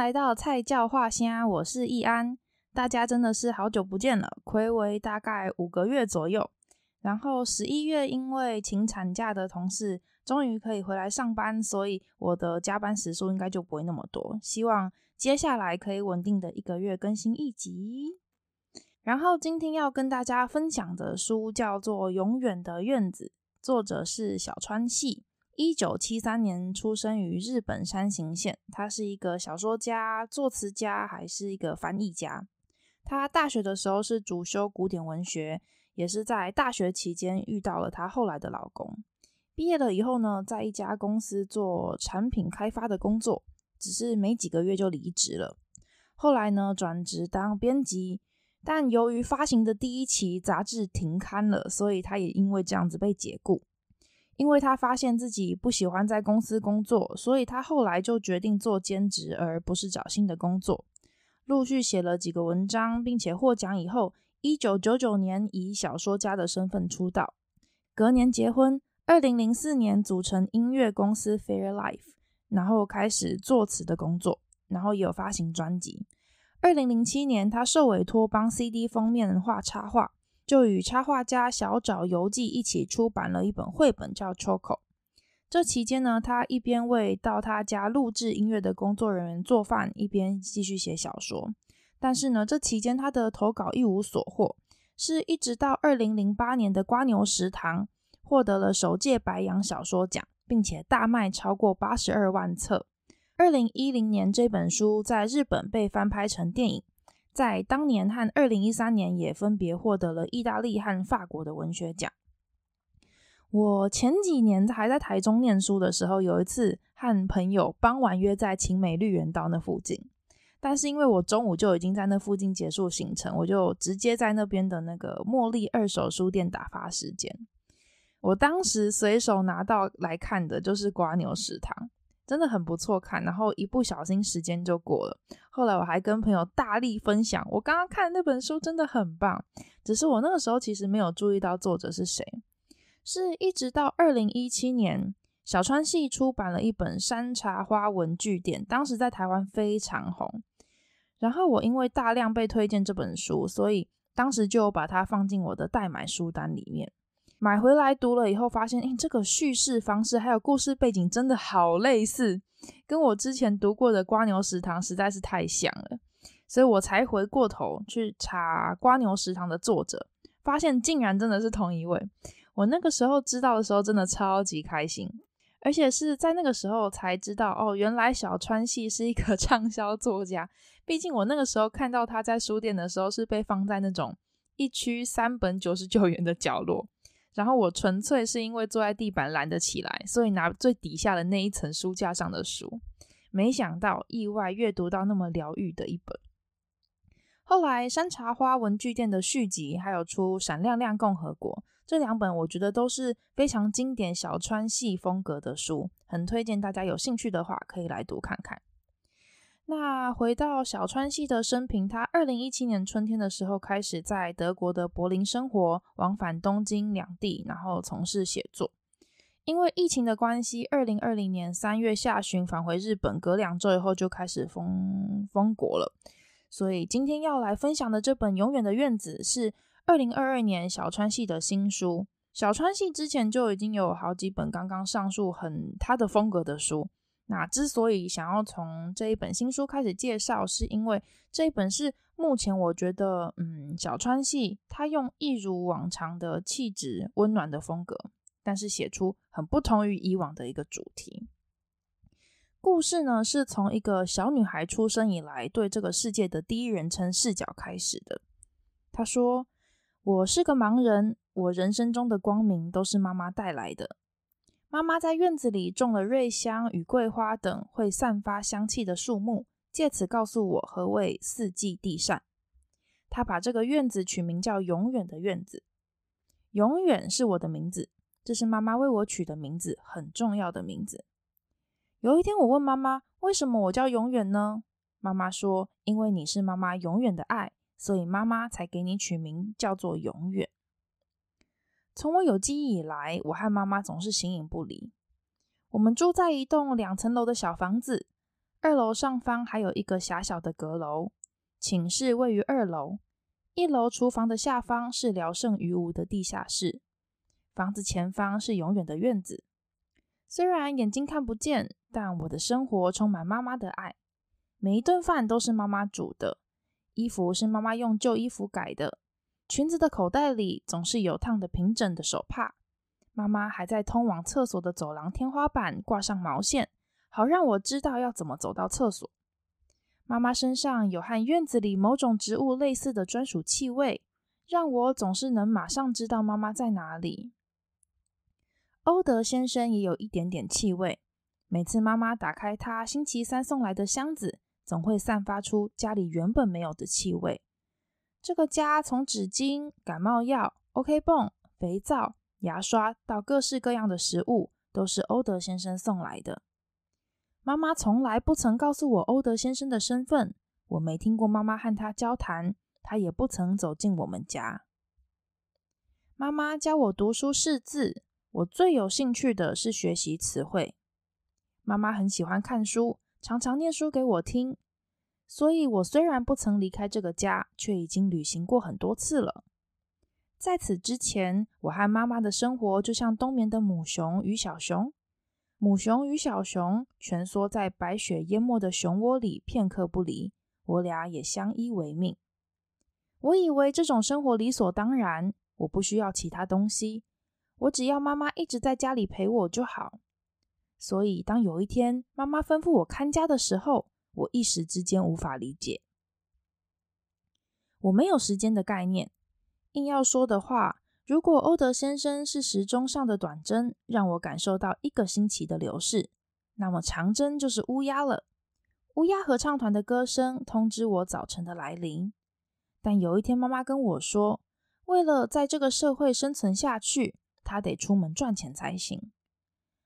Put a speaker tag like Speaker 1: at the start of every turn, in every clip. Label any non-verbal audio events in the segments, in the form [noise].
Speaker 1: 来到菜鸟话声，我是易安。大家真的是好久不见了，睽违大概五个月左右。然后十一月因为请产假的同事终于可以回来上班，所以我的加班时数应该就不会那么多。希望接下来可以稳定的一个月更新一集。然后今天要跟大家分享的书叫做《永远的院子》，作者是小川系。一九七三年出生于日本山形县，他是一个小说家、作词家，还是一个翻译家。他大学的时候是主修古典文学，也是在大学期间遇到了他后来的老公。毕业了以后呢，在一家公司做产品开发的工作，只是没几个月就离职了。后来呢，转职当编辑，但由于发行的第一期杂志停刊了，所以他也因为这样子被解雇。因为他发现自己不喜欢在公司工作，所以他后来就决定做兼职，而不是找新的工作。陆续写了几个文章，并且获奖以后，一九九九年以小说家的身份出道。隔年结婚，二零零四年组成音乐公司 Fairlife，然后开始作词的工作，然后也有发行专辑。二零零七年，他受委托帮 CD 封面画插画。就与插画家小沼由纪一起出版了一本绘本，叫《Choco》。这期间呢，他一边为到他家录制音乐的工作人员做饭，一边继续写小说。但是呢，这期间他的投稿一无所获，是一直到二零零八年的《瓜牛食堂》获得了首届白羊小说奖，并且大卖超过八十二万册。二零一零年，这本书在日本被翻拍成电影。在当年和二零一三年也分别获得了意大利和法国的文学奖。我前几年还在台中念书的时候，有一次和朋友傍晚约在勤美绿园道那附近，但是因为我中午就已经在那附近结束行程，我就直接在那边的那个茉莉二手书店打发时间。我当时随手拿到来看的就是《瓜牛食堂》。真的很不错看，然后一不小心时间就过了。后来我还跟朋友大力分享，我刚刚看那本书真的很棒。只是我那个时候其实没有注意到作者是谁，是一直到二零一七年，小川系出版了一本《山茶花文具店》，当时在台湾非常红。然后我因为大量被推荐这本书，所以当时就把它放进我的待买书单里面。买回来读了以后，发现，诶，这个叙事方式还有故事背景真的好类似，跟我之前读过的《瓜牛食堂》实在是太像了，所以我才回过头去查《瓜牛食堂》的作者，发现竟然真的是同一位。我那个时候知道的时候，真的超级开心，而且是在那个时候才知道，哦，原来小川系是一个 [laughs] 畅销作家。毕竟我那个时候看到他在书店的时候，是被放在那种一区三本九十九元的角落。然后我纯粹是因为坐在地板懒得起来，所以拿最底下的那一层书架上的书。没想到意外阅读到那么疗愈的一本。后来山茶花文具店的续集还有出《闪亮亮共和国》这两本，我觉得都是非常经典小川系风格的书，很推荐大家有兴趣的话可以来读看看。那回到小川系的生平，他二零一七年春天的时候开始在德国的柏林生活，往返东京两地，然后从事写作。因为疫情的关系，二零二零年三月下旬返回日本，隔两周以后就开始封封国了。所以今天要来分享的这本《永远的院子》是二零二二年小川系的新书。小川系之前就已经有好几本刚刚上述很他的风格的书。那之所以想要从这一本新书开始介绍，是因为这一本是目前我觉得，嗯，小川系他用一如往常的气质、温暖的风格，但是写出很不同于以往的一个主题。故事呢，是从一个小女孩出生以来对这个世界的第一人称视角开始的。她说：“我是个盲人，我人生中的光明都是妈妈带来的。”妈妈在院子里种了瑞香与桂花等会散发香气的树木，借此告诉我何谓四季地善。她把这个院子取名叫“永远的院子”，永远是我的名字，这是妈妈为我取的名字，很重要的名字。有一天，我问妈妈：“为什么我叫永远呢？”妈妈说：“因为你是妈妈永远的爱，所以妈妈才给你取名叫做永远。”从我有记忆以来，我和妈妈总是形影不离。我们住在一栋两层楼的小房子，二楼上方还有一个狭小的阁楼，寝室位于二楼，一楼厨房的下方是聊胜于无的地下室，房子前方是永远的院子。虽然眼睛看不见，但我的生活充满妈妈的爱。每一顿饭都是妈妈煮的，衣服是妈妈用旧衣服改的，裙子的口袋里总是有烫的平整的手帕。妈妈还在通往厕所的走廊天花板挂上毛线。好让我知道要怎么走到厕所。妈妈身上有和院子里某种植物类似的专属气味，让我总是能马上知道妈妈在哪里。欧德先生也有一点点气味，每次妈妈打开他星期三送来的箱子，总会散发出家里原本没有的气味。这个家从纸巾、感冒药、OK 泵、肥皂、牙刷到各式各样的食物，都是欧德先生送来的。妈妈从来不曾告诉我欧德先生的身份，我没听过妈妈和他交谈，他也不曾走进我们家。妈妈教我读书识字，我最有兴趣的是学习词汇。妈妈很喜欢看书，常常念书给我听，所以我虽然不曾离开这个家，却已经旅行过很多次了。在此之前，我和妈妈的生活就像冬眠的母熊与小熊。母熊与小熊蜷缩在白雪淹没的熊窝里，片刻不离。我俩也相依为命。我以为这种生活理所当然，我不需要其他东西，我只要妈妈一直在家里陪我就好。所以，当有一天妈妈吩咐我看家的时候，我一时之间无法理解。我没有时间的概念，硬要说的话。如果欧德先生是时钟上的短针，让我感受到一个星期的流逝，那么长针就是乌鸦了。乌鸦合唱团的歌声通知我早晨的来临。但有一天，妈妈跟我说，为了在这个社会生存下去，她得出门赚钱才行。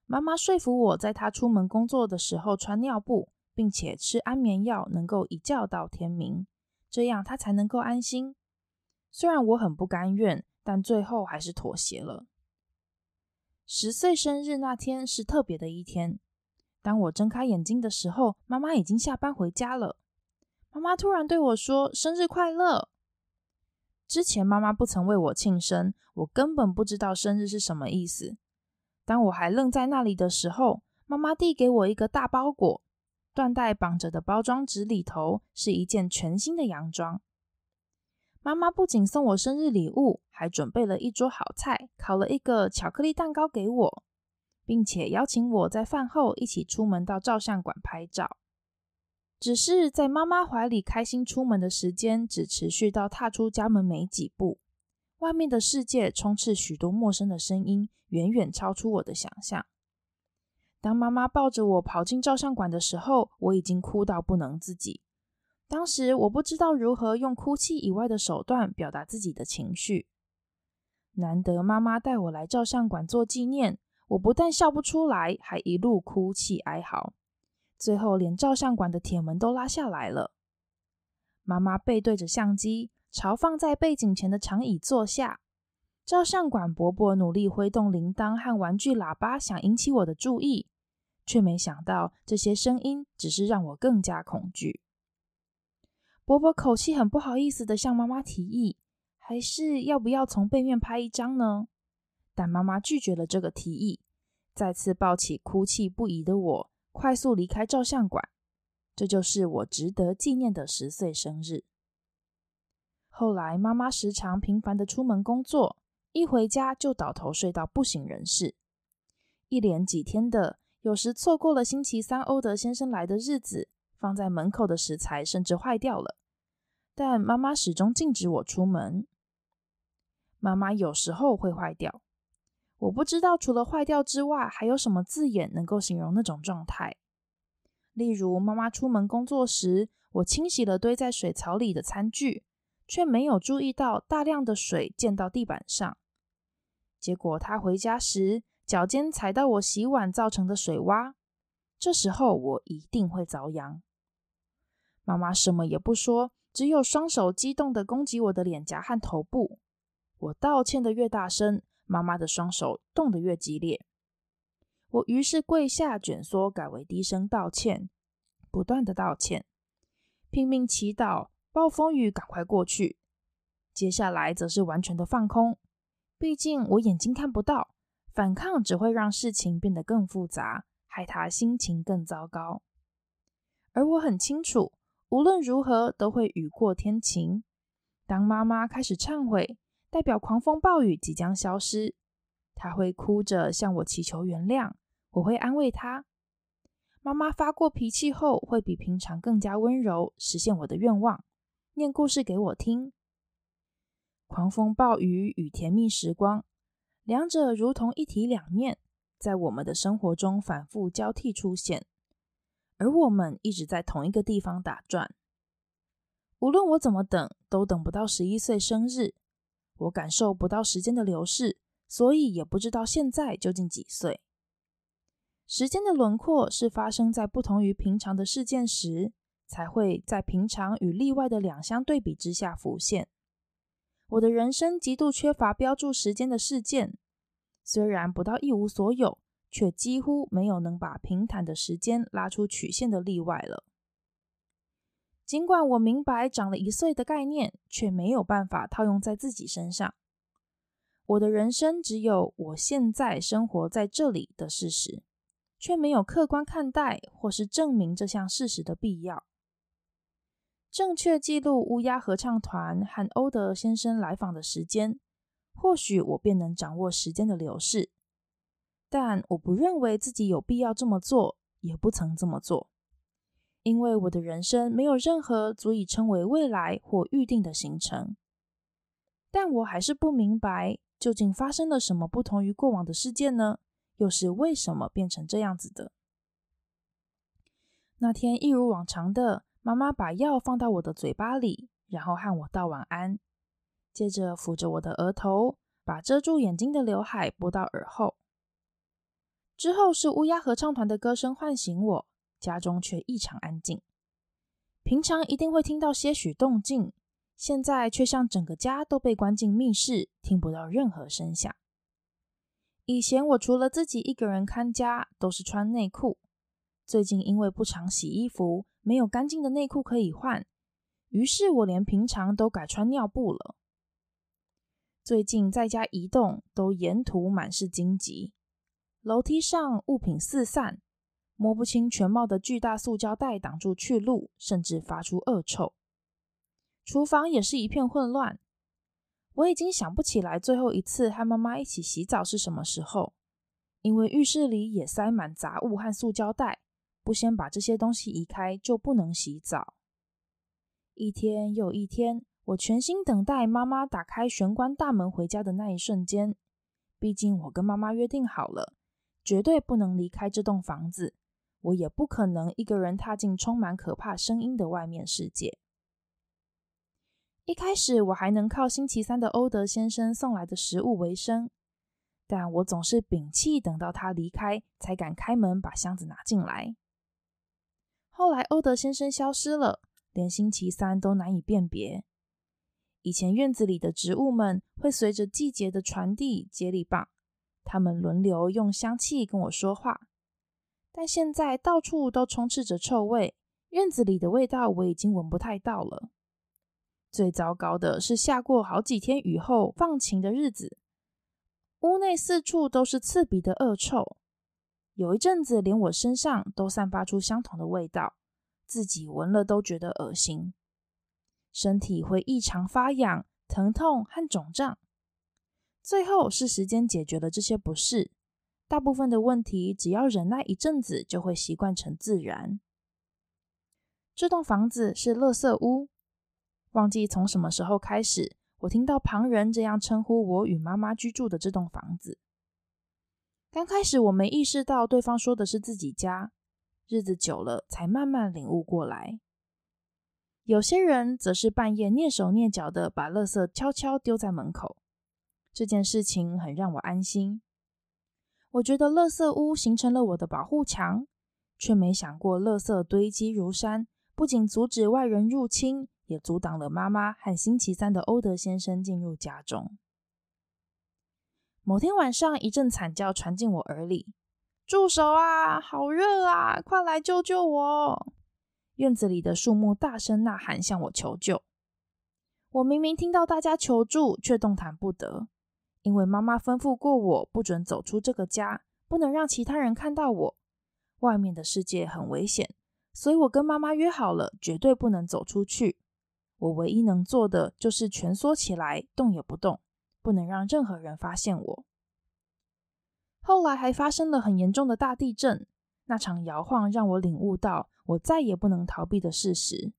Speaker 1: 妈妈说服我在她出门工作的时候穿尿布，并且吃安眠药，能够一觉到天明，这样他才能够安心。虽然我很不甘愿。但最后还是妥协了。十岁生日那天是特别的一天。当我睁开眼睛的时候，妈妈已经下班回家了。妈妈突然对我说：“生日快乐！”之前妈妈不曾为我庆生，我根本不知道生日是什么意思。当我还愣在那里的时候，妈妈递给我一个大包裹，缎带绑着的包装纸里头是一件全新的洋装。妈妈不仅送我生日礼物，还准备了一桌好菜，烤了一个巧克力蛋糕给我，并且邀请我在饭后一起出门到照相馆拍照。只是在妈妈怀里开心出门的时间，只持续到踏出家门没几步，外面的世界充斥许多陌生的声音，远远超出我的想象。当妈妈抱着我跑进照相馆的时候，我已经哭到不能自己。当时我不知道如何用哭泣以外的手段表达自己的情绪。难得妈妈带我来照相馆做纪念，我不但笑不出来，还一路哭泣哀嚎，最后连照相馆的铁门都拉下来了。妈妈背对着相机，朝放在背景前的长椅坐下。照相馆伯伯努力挥动铃铛和玩具喇叭，想引起我的注意，却没想到这些声音只是让我更加恐惧。伯伯口气很不好意思的向妈妈提议，还是要不要从背面拍一张呢？但妈妈拒绝了这个提议，再次抱起哭泣不已的我，快速离开照相馆。这就是我值得纪念的十岁生日。后来，妈妈时常频繁的出门工作，一回家就倒头睡到不省人事，一连几天的，有时错过了星期三欧德先生来的日子。放在门口的食材甚至坏掉了，但妈妈始终禁止我出门。妈妈有时候会坏掉，我不知道除了坏掉之外，还有什么字眼能够形容那种状态。例如，妈妈出门工作时，我清洗了堆在水槽里的餐具，却没有注意到大量的水溅到地板上。结果她回家时，脚尖踩到我洗碗造成的水洼，这时候我一定会遭殃。妈妈什么也不说，只有双手激动地攻击我的脸颊和头部。我道歉的越大声，妈妈的双手动得越激烈。我于是跪下，卷缩，改为低声道歉，不断的道歉，拼命祈祷暴风雨赶快过去。接下来则是完全的放空，毕竟我眼睛看不到，反抗只会让事情变得更复杂，害他心情更糟糕。而我很清楚，无论如何都会雨过天晴。当妈妈开始忏悔，代表狂风暴雨即将消失，她会哭着向我祈求原谅，我会安慰她。妈妈发过脾气后，会比平常更加温柔，实现我的愿望，念故事给我听。狂风暴雨与甜蜜时光，两者如同一体两面，在我们的生活中反复交替出现，而我们一直在同一个地方打转。无论我怎么等，都等不到十一岁生日。我感受不到时间的流逝，所以也不知道现在究竟几岁。时间的轮廓是发生在不同于平常的事件时，才会在平常与例外的两相对比之下浮现。我的人生极度缺乏标注时间的事件，虽然不到一无所有，却几乎没有能把平坦的时间拉出曲线的例外了。尽管我明白长了一岁的概念，却没有办法套用在自己身上。我的人生只有我现在生活在这里的事实，却没有客观看待或是证明这项事实的必要。正确记录乌鸦合唱团和欧德先生来访的时间，或许我便能掌握时间的流逝。但我不认为自己有必要这么做，也不曾这么做，因为我的人生没有任何足以称为未来或预定的行程。但我还是不明白，究竟发生了什么不同于过往的事件呢？又是为什么变成这样子的？那天一如往常的。妈妈把药放到我的嘴巴里，然后和我道晚安，接着抚着我的额头，把遮住眼睛的刘海拨到耳后。之后是乌鸦合唱团的歌声唤醒我，家中却异常安静。平常一定会听到些许动静，现在却像整个家都被关进密室，听不到任何声响。以前我除了自己一个人看家，都是穿内裤。最近因为不常洗衣服，没有干净的内裤可以换，于是我连平常都改穿尿布了。最近在家移动，都沿途满是荆棘，楼梯上物品四散，摸不清全貌的巨大塑胶袋挡住去路，甚至发出恶臭。厨房也是一片混乱，我已经想不起来最后一次和妈妈一起洗澡是什么时候，因为浴室里也塞满杂物和塑胶袋。不先把这些东西移开，就不能洗澡。一天又一天，我全心等待妈妈打开玄关大门回家的那一瞬间。毕竟我跟妈妈约定好了，绝对不能离开这栋房子，我也不可能一个人踏进充满可怕声音的外面世界。一开始我还能靠星期三的欧德先生送来的食物为生，但我总是屏气等到他离开，才敢开门把箱子拿进来。后来，欧德先生消失了，连星期三都难以辨别。以前院子里的植物们会随着季节的传递接力棒，他们轮流用香气跟我说话。但现在到处都充斥着臭味，院子里的味道我已经闻不太到了。最糟糕的是，下过好几天雨后放晴的日子，屋内四处都是刺鼻的恶臭。有一阵子，连我身上都散发出相同的味道，自己闻了都觉得恶心，身体会异常发痒、疼痛和肿胀。最后是时间解决了这些不适，大部分的问题只要忍耐一阵子，就会习惯成自然。这栋房子是垃圾屋，忘记从什么时候开始，我听到旁人这样称呼我与妈妈居住的这栋房子。刚开始我没意识到对方说的是自己家，日子久了才慢慢领悟过来。有些人则是半夜蹑手蹑脚的把垃圾悄悄丢在门口，这件事情很让我安心。我觉得垃圾屋形成了我的保护墙，却没想过垃圾堆积如山，不仅阻止外人入侵，也阻挡了妈妈和星期三的欧德先生进入家中。某天晚上，一阵惨叫传进我耳里：“住手啊！好热啊！快来救救我！”院子里的树木大声呐喊，向我求救。我明明听到大家求助，却动弹不得，因为妈妈吩咐过我，不准走出这个家，不能让其他人看到我。外面的世界很危险，所以我跟妈妈约好了，绝对不能走出去。我唯一能做的就是蜷缩起来，动也不动，不能让任何人发现我。后来还发生了很严重的大地震，那场摇晃让我领悟到我再也不能逃避的事实：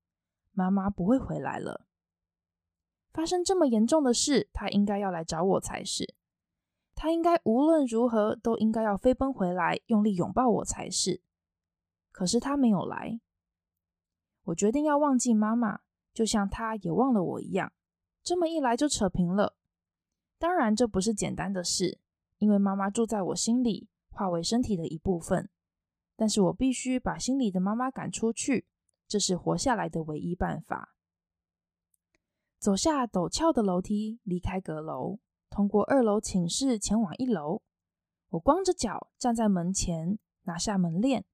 Speaker 1: 妈妈不会回来了。发生这么严重的事，她应该要来找我才是。她应该无论如何都应该要飞奔回来，用力拥抱我才是。可是她没有来。我决定要忘记妈妈，就像她也忘了我一样。这么一来就扯平了。当然，这不是简单的事，因为妈妈住在我心里，化为身体的一部分。但是我必须把心里的妈妈赶出去，这是活下来的唯一办法。走下陡峭的楼梯，离开阁楼，通过二楼寝室前往一楼。我光着脚站在门前，拿下门链，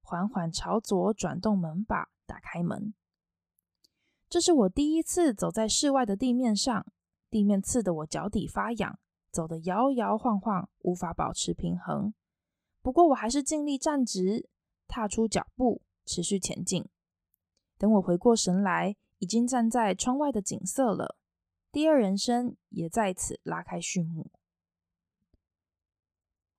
Speaker 1: 缓缓朝左转动门把，打开门。这是我第一次走在室外的地面上，地面刺得我脚底发痒，走得摇摇晃晃，无法保持平衡。不过我还是尽力站直，踏出脚步，持续前进。等我回过神来，已经站在窗外的景色了，第二人生也在此拉开序幕。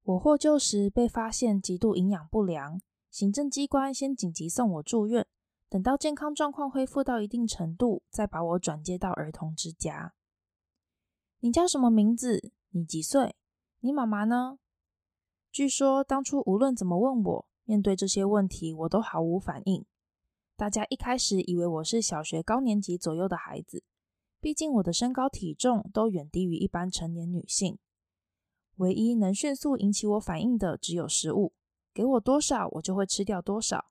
Speaker 1: 我获救时被发现极度营养不良，行政机关先紧急送我住院，等到健康状况恢复到一定程度，再把我转接到儿童之家。你叫什么名字？你几岁？你妈妈呢？据说当初无论怎么问我，面对这些问题，我都毫无反应。大家一开始以为我是小学高年级左右的孩子，毕竟我的身高体重都远低于一般成年女性。唯一能迅速引起我反应的只有食物，给我多少我就会吃掉多少，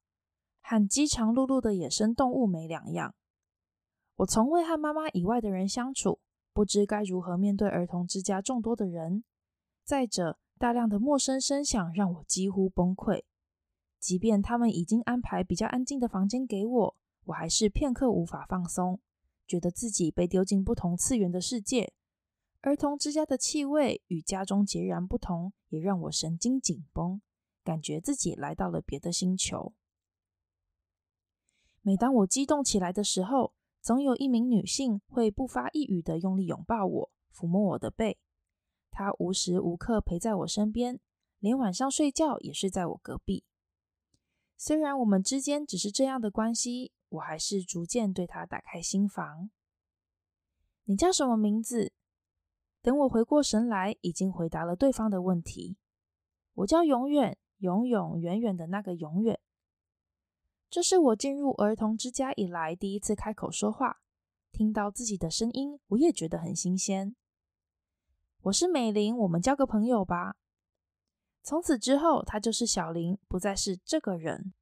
Speaker 1: 和饥肠辘辘的野生动物没两样。我从未和妈妈以外的人相处，不知该如何面对儿童之家众多的人。再者，大量的陌生声响让我几乎崩溃。即便他们已经安排比较安静的房间给我，我还是片刻无法放松，觉得自己被丢进不同次元的世界。儿童之家的气味与家中截然不同，也让我神经紧绷，感觉自己来到了别的星球。每当我激动起来的时候，总有一名女性会不发一语的用力拥抱我，抚摸我的背。她无时无刻陪在我身边，连晚上睡觉也睡在我隔壁。虽然我们之间只是这样的关系，我还是逐渐对他打开心房。你叫什么名字？等我回过神来，已经回答了对方的问题。我叫永远，永永远远的那个永远。这是我进入儿童之家以来第一次开口说话，听到自己的声音，我也觉得很新鲜。我是美玲，我们交个朋友吧。从此之后，他就是小林，不再是这个人。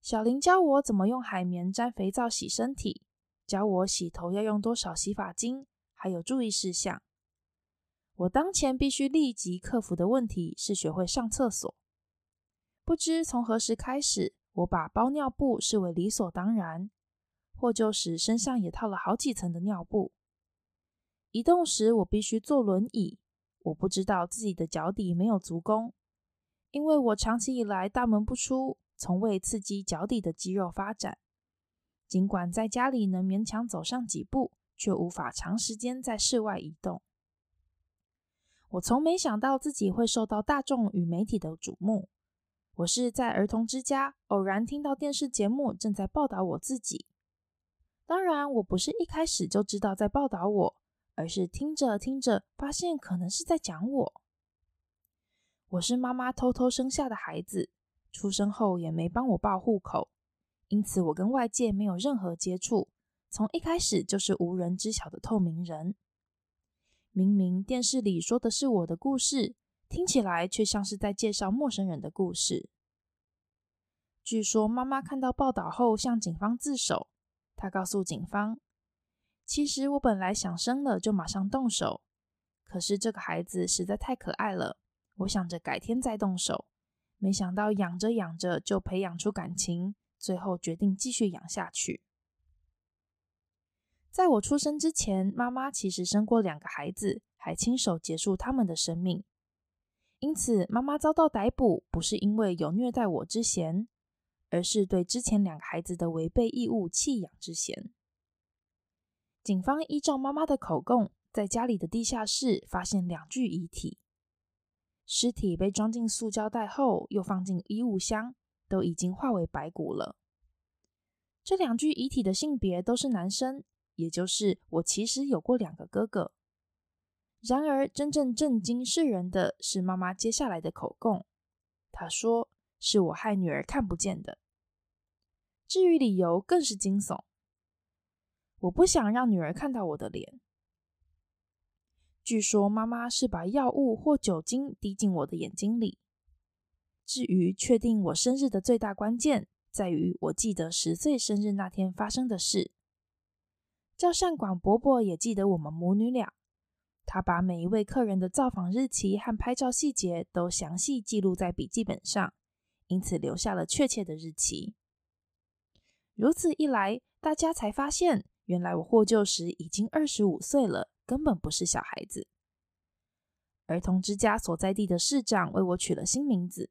Speaker 1: 小林教我怎么用海绵沾肥皂洗身体，教我洗头要用多少洗发精，还有注意事项。我当前必须立即克服的问题是学会上厕所。不知从何时开始，我把包尿布视为理所当然，获救时身上也套了好几层的尿布。移动时，我必须坐轮椅。我不知道自己的脚底没有足弓，因为我长期以来大门不出，从未刺激脚底的肌肉发展。尽管在家里能勉强走上几步，却无法长时间在室外移动。我从没想到自己会受到大众与媒体的瞩目。我是在儿童之家偶然听到电视节目正在报道我自己。当然，我不是一开始就知道在报道我。而是听着听着，发现可能是在讲我。我是妈妈偷偷生下的孩子，出生后也没帮我报户口，因此我跟外界没有任何接触，从一开始就是无人知晓的透明人。明明电视里说的是我的故事，听起来却像是在介绍陌生人的故事。据说妈妈看到报道后向警方自首，她告诉警方。其实我本来想生了就马上动手，可是这个孩子实在太可爱了，我想着改天再动手。没想到养着养着就培养出感情，最后决定继续养下去。在我出生之前，妈妈其实生过两个孩子，还亲手结束他们的生命。因此，妈妈遭到逮捕，不是因为有虐待我之嫌，而是对之前两个孩子的违背义务弃养之嫌。警方依照妈妈的口供，在家里的地下室发现两具遗体，尸体被装进塑胶袋后，又放进衣物箱，都已经化为白骨了。这两具遗体的性别都是男生。也就是我其实有过两个哥哥。然而，真正震惊世人的是妈妈接下来的口供。她说：“是我害女儿看不见的。”至于理由，更是惊悚。我不想让女儿看到我的脸。据说妈妈是把药物或酒精滴进我的眼睛里。至于确定我生日的最大关键，在于我记得十岁生日那天发生的事。叫善广伯伯也记得我们母女俩，他把每一位客人的造访日期和拍照细节都详细记录在笔记本上，因此留下了确切的日期。如此一来，大家才发现，原来我获救时已经二十五岁了，根本不是小孩子。儿童之家所在地的市长为我取了新名字，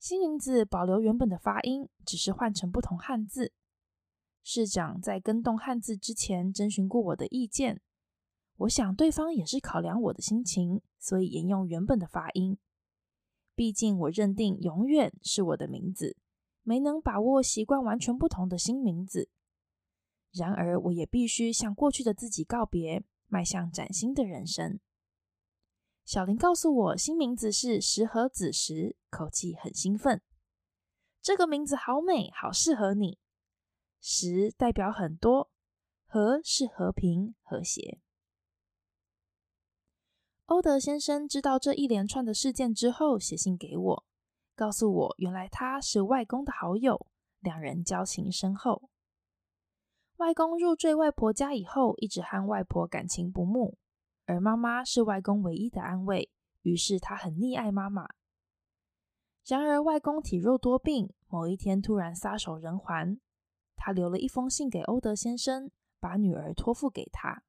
Speaker 1: 新名字保留原本的发音，只是换成不同汉字。市长在更动汉字之前征询过我的意见，我想对方也是考量我的心情，所以沿用原本的发音。毕竟我认定永远是我的名字，没能把握习惯完全不同的新名字。然而，我也必须向过去的自己告别，迈向崭新的人生。小林告诉我，新名字是石河子时，口气很兴奋。这个名字好美，好适合你。石代表很多，和是和平和谐。欧德先生知道这一连串的事件之后，写信给我，告诉我原来他是外公的好友，两人交情深厚。外公入赘外婆家以后，一直和外婆感情不睦，而妈妈是外公唯一的安慰，于是他很溺爱妈妈。然而外公体弱多病，某一天突然撒手人寰。他留了一封信给欧德先生，把女儿托付给他。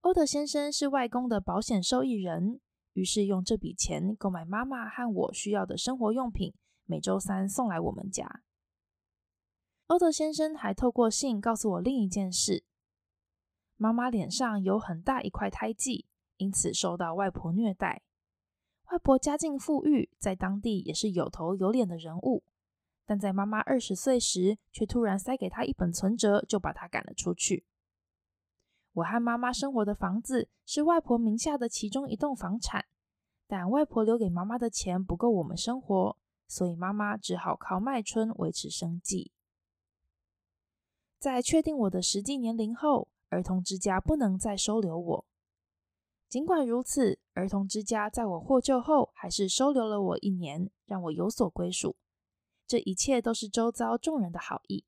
Speaker 1: 欧德先生是外公的保险受益人，于是用这笔钱购买妈妈和我需要的生活用品，每周三送来我们家。欧德先生还透过信告诉我另一件事：妈妈脸上有很大一块胎记，因此受到外婆虐待。外婆家境富裕，在当地也是有头有脸的人物。但在妈妈二十岁时，却突然塞给她一本存折，就把她赶了出去。我和妈妈生活的房子是外婆名下的其中一栋房产，但外婆留给妈妈的钱不够我们生活，所以妈妈只好靠卖春维持生计。在确定我的实际年龄后，儿童之家不能再收留我。尽管如此，儿童之家在我获救后，还是收留了我一年，让我有所归属。这一切都是周遭众人的好意。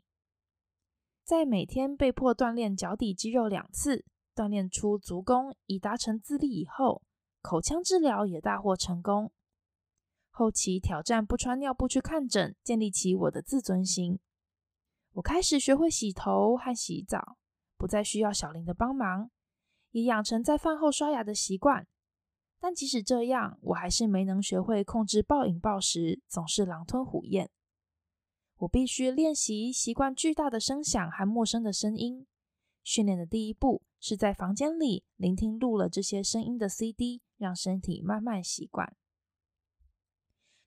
Speaker 1: 在每天被迫锻炼脚底肌肉两次，锻炼出足弓以达成自立以后，口腔治疗也大获成功。后期挑战不穿尿布去看诊，建立起我的自尊心。我开始学会洗头和洗澡，不再需要小林的帮忙，也养成在饭后刷牙的习惯。但即使这样，我还是没能学会控制暴饮暴食，总是狼吞虎咽。我必须练习习惯巨大的声响和陌生的声音。训练的第一步是在房间里聆听录了这些声音的 CD，让身体慢慢习惯。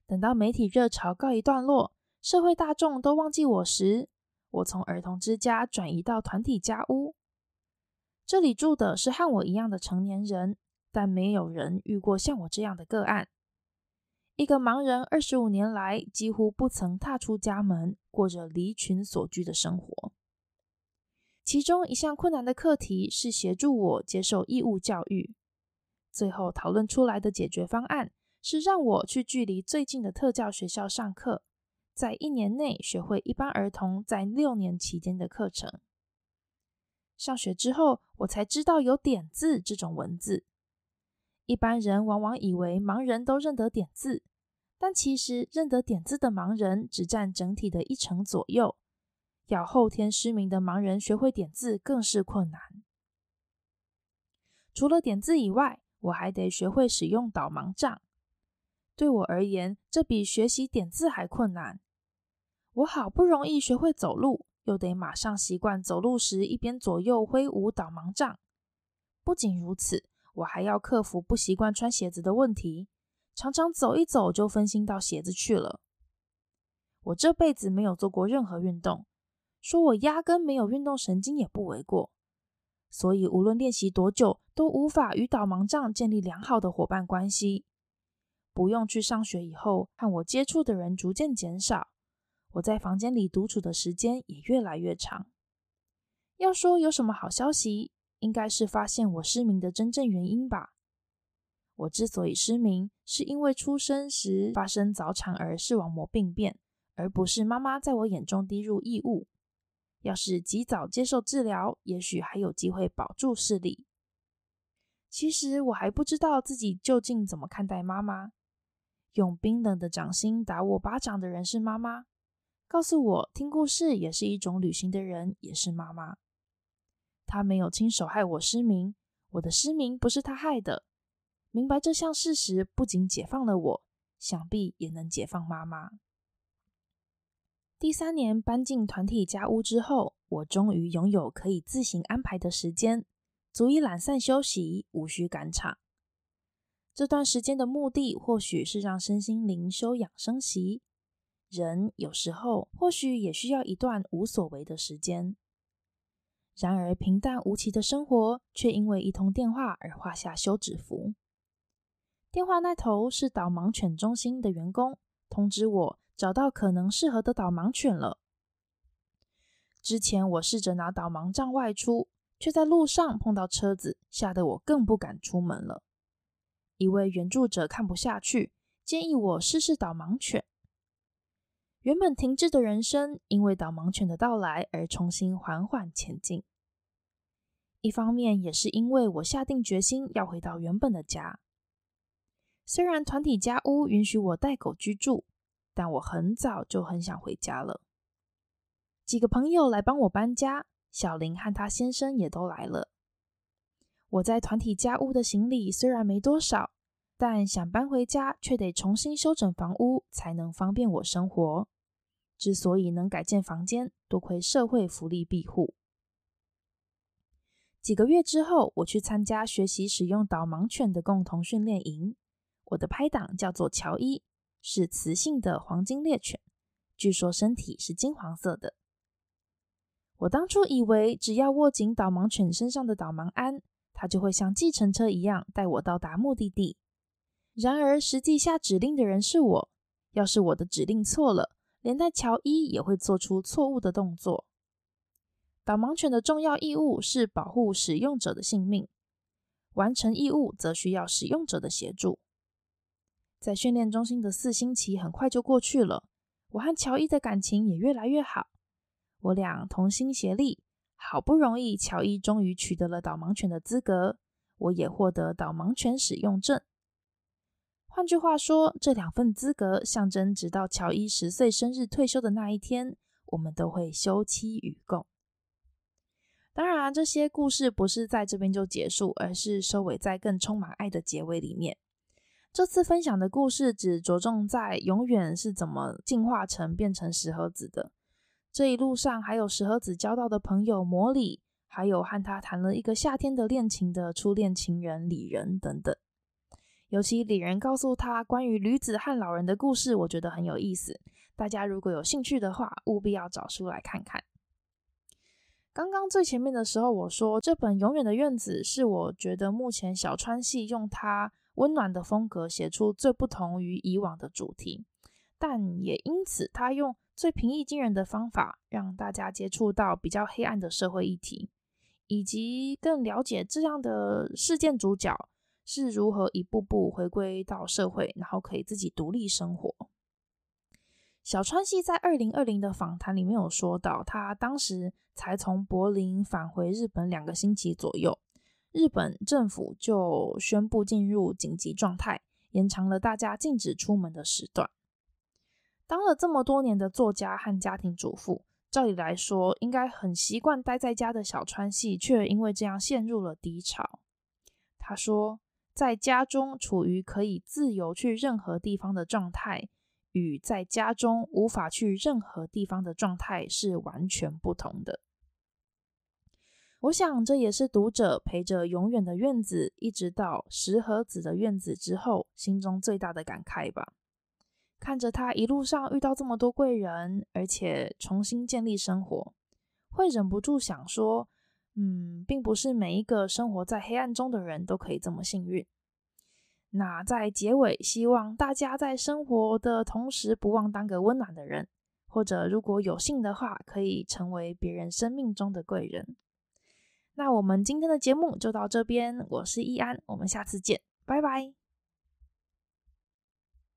Speaker 1: 等到媒体热潮告一段落，社会大众都忘记我时，我从儿童之家转移到团体家屋。这里住的是和我一样的成年人，但没有人遇过像我这样的个案。一个盲人二十五年来几乎不曾踏出家门，过着离群索居的生活。其中一项困难的课题是协助我接受义务教育。最后讨论出来的解决方案是让我去距离最近的特教学校上课，在一年内学会一般儿童在六年期间的课程。上学之后，我才知道有点字这种文字。一般人往往以为盲人都认得点字，但其实认得点字的盲人只占整体的一成左右，要后天失明的盲人学会点字更是困难。除了点字以外，我还得学会使用导盲杖。对我而言，这比学习点字还困难。我好不容易学会走路，又得马上习惯走路时一边左右挥舞导盲杖。不仅如此，我还要克服不习惯穿鞋子的问题，常常走一走就分心到鞋子去了。我这辈子没有做过任何运动，说我压根没有运动神经也不为过。所以无论练习多久，都无法与导盲杖建立良好的伙伴关系。不用去上学以后，和我接触的人逐渐减少。我在房间里独处的时间也越来越长。要说有什么好消息，应该是发现我失明的真正原因吧。我之所以失明，是因为出生时发生早产儿视网膜病变，而不是妈妈在我眼中滴入异物。要是及早接受治疗，也许还有机会保住视力。其实我还不知道自己究竟怎么看待妈妈。用冰冷的掌心打我巴掌的人是妈妈。告诉我，听故事也是一种旅行的人，也是妈妈。他没有亲手害我失明，我的失明不是他害的。明白这项事实，不仅解放了我，想必也能解放妈妈。第三年搬进团体家屋之后，我终于拥有可以自行安排的时间，足以懒散休息，无需赶场。这段时间的目的，或许是让身心灵休养生息。人有时候或许也需要一段无所为的时间，然而平淡无奇的生活却因为一通电话而画下休止符。电话那头是导盲犬中心的员工，通知我找到可能适合的导盲犬了。之前我试着拿导盲杖外出，却在路上碰到车子，吓得我更不敢出门了。一位援助者看不下去，建议我试试导盲犬。原本停滞的人生，因为导盲犬的到来而重新缓缓前进。一方面也是因为我下定决心要回到原本的家。虽然团体家屋允许我带狗居住，但我很早就很想回家了。几个朋友来帮我搬家，小林和他先生也都来了。我在团体家屋的行李虽然没多少，但想搬回家却得重新修整房屋，才能方便我生活。之所以能改建房间，多亏社会福利庇护。几个月之后，我去参加学习使用导盲犬的共同训练营。我的拍档叫做乔伊，是雌性的黄金猎犬，据说身体是金黄色的。我当初以为只要握紧导盲犬身上的导盲鞍，它就会像计程车一样带我到达目的地。然而，实际下指令的人是我。要是我的指令错了，连带乔伊也会做出错误的动作。导盲犬的重要义务是保护使用者的性命，完成义务则需要使用者的协助。在训练中心的四星期很快就过去了，我和乔伊的感情也越来越好。我俩同心协力，好不容易，乔伊终于取得了导盲犬的资格，我也获得导盲犬使用证。换句话说，这两份资格象征，直到乔伊十岁生日退休的那一天，我们都会休戚与共。当然啊，这些故事不是在这边就结束，而是收尾在更充满爱的结尾里面。这次分享的故事只着重在永远是怎么进化成变成石盒子的。这一路上还有石盒子交到的朋友魔里，还有和他谈了一个夏天的恋情的初恋情人里仁等等。尤其李仁告诉他关于驴子和老人的故事，我觉得很有意思。大家如果有兴趣的话，务必要找书来看看。刚刚最前面的时候，我说这本《永远的院子》是我觉得目前小川系用它温暖的风格写出最不同于以往的主题，但也因此他用最平易近人的方法，让大家接触到比较黑暗的社会议题，以及更了解这样的事件主角。是如何一步步回归到社会，然后可以自己独立生活。小川系在二零二零的访谈里面有说到，他当时才从柏林返回日本两个星期左右，日本政府就宣布进入紧急状态，延长了大家禁止出门的时段。当了这么多年的作家和家庭主妇，照理来说应该很习惯待在家的小川系，却因为这样陷入了低潮。他说，在家中处于可以自由去任何地方的状态，与在家中无法去任何地方的状态是完全不同的。我想，这也是读者陪着永远的院子，一直到石河子的院子之后，心中最大的感慨吧。看着他一路上遇到这么多贵人，而且重新建立生活，会忍不住想说：嗯，并不是每一个生活在黑暗中的人都可以这么幸运。那在结尾，希望大家在生活的同时，不忘当个温暖的人，或者如果有幸的话，可以成为别人生命中的贵人。那我们今天的节目就到这边，我是易安，我们下次见，拜拜。